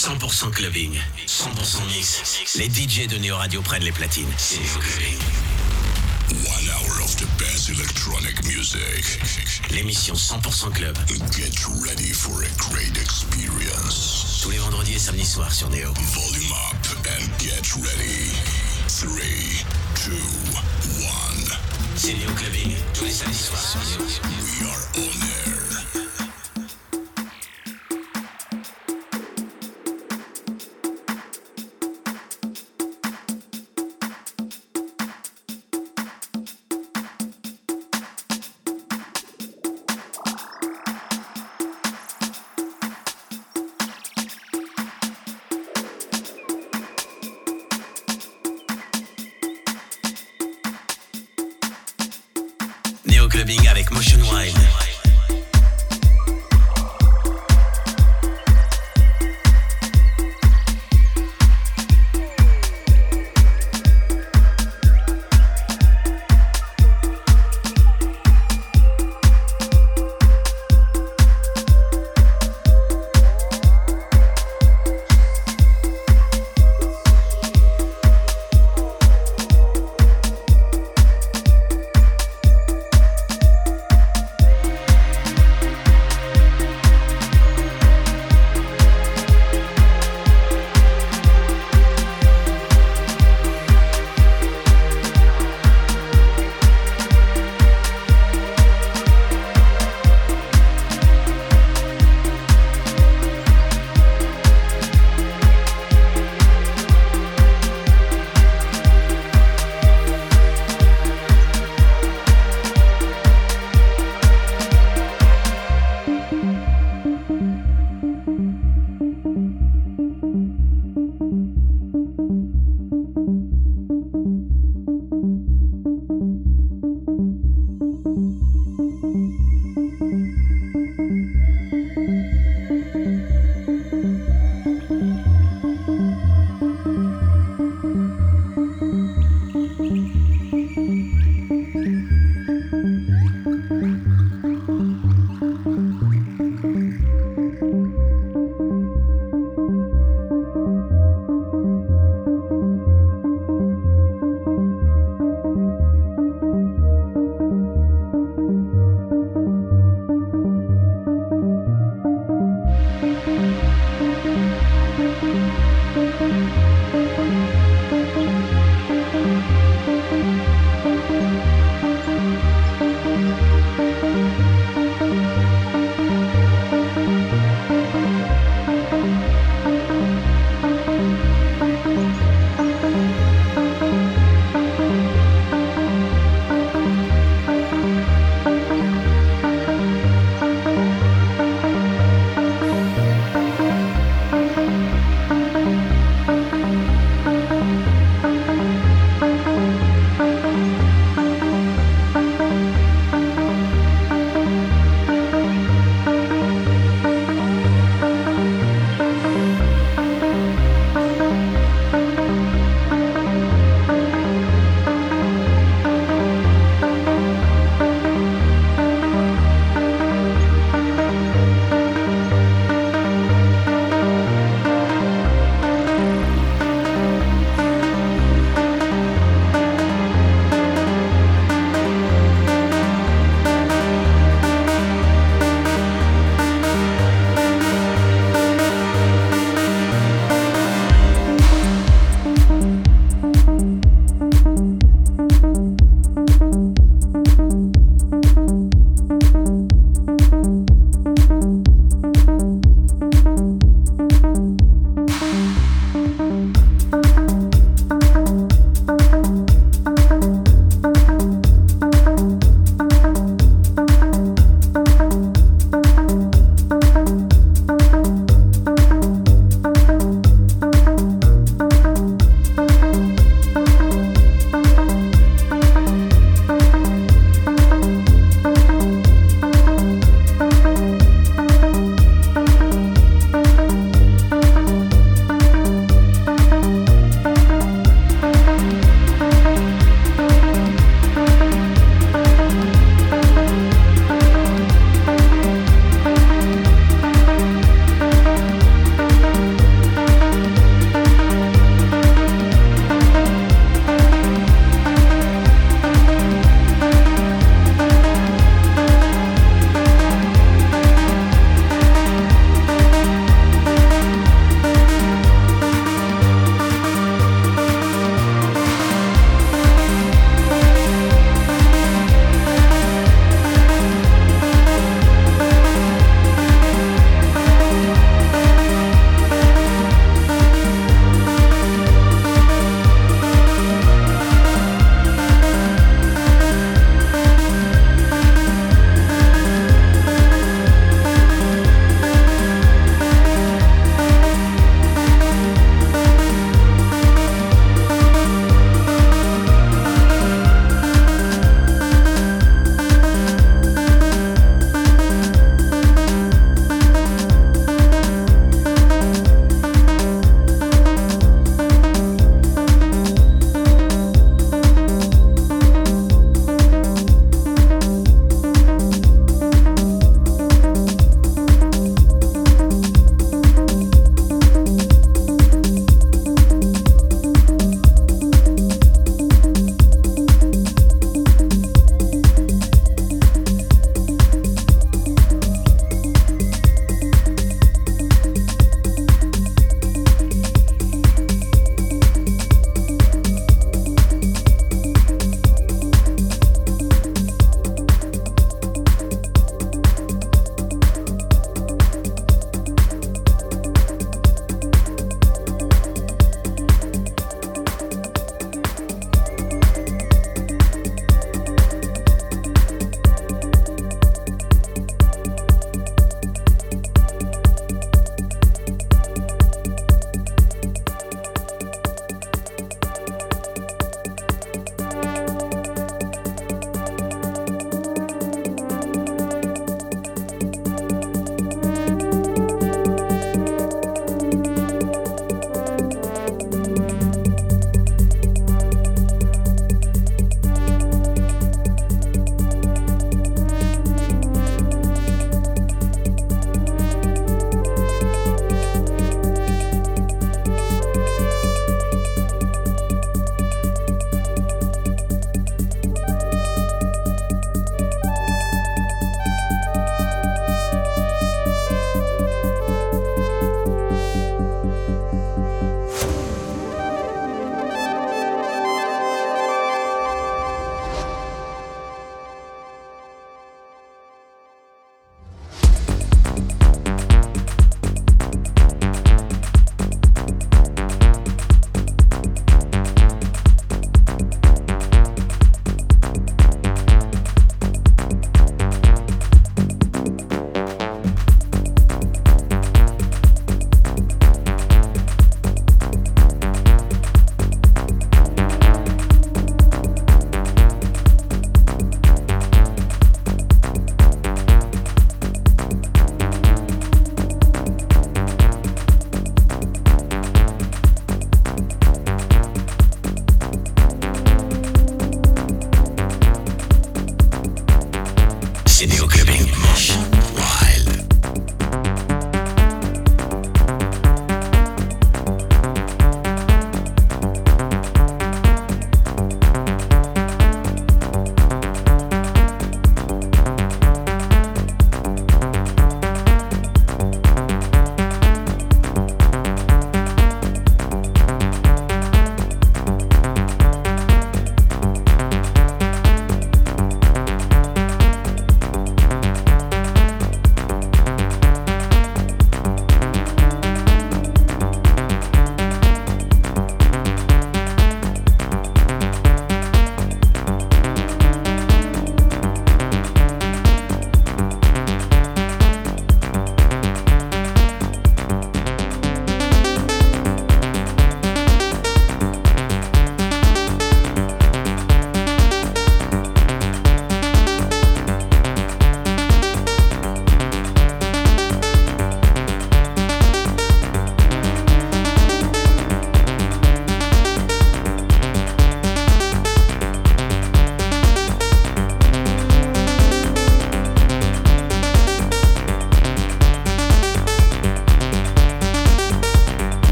100% clubbing, 100% mix. Les DJ de Neo Radio prennent les platines. C'est Clubbing. One hour of the best electronic music. L'émission 100% club. Get ready for a great experience. Tous les vendredis et samedis soirs sur Neo. Volume up and get ready. 3, 2, 1. C'est Neo Clubbing. Tous les samedis soirs sur Neo. We are on air.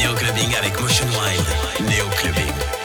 Neo Clubbing avec Motion Wild. Neo Clubbing.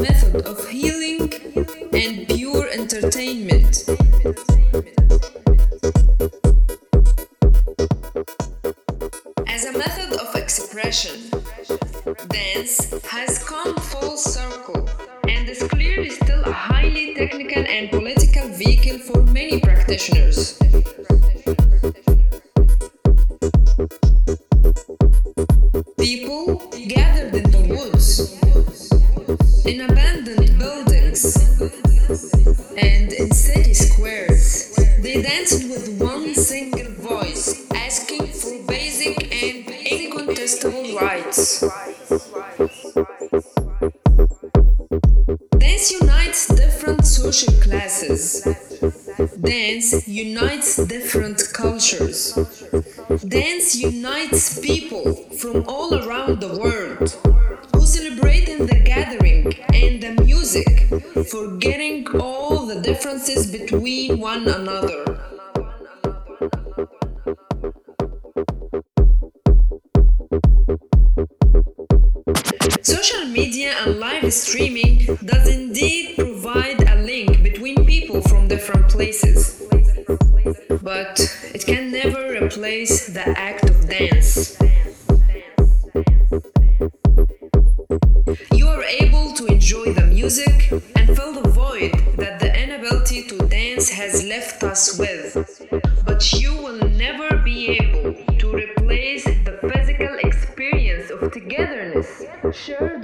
method of healing and pure entertainment. unites different cultures. Dance unites people from all around the world who celebrate in the gathering and the music, forgetting all the differences between one another. Social media and live streaming does indeed but it can never replace the act of dance. You are able to enjoy the music and fill the void that the inability to dance has left us with, but you will never be able to replace the physical experience of togetherness Sure.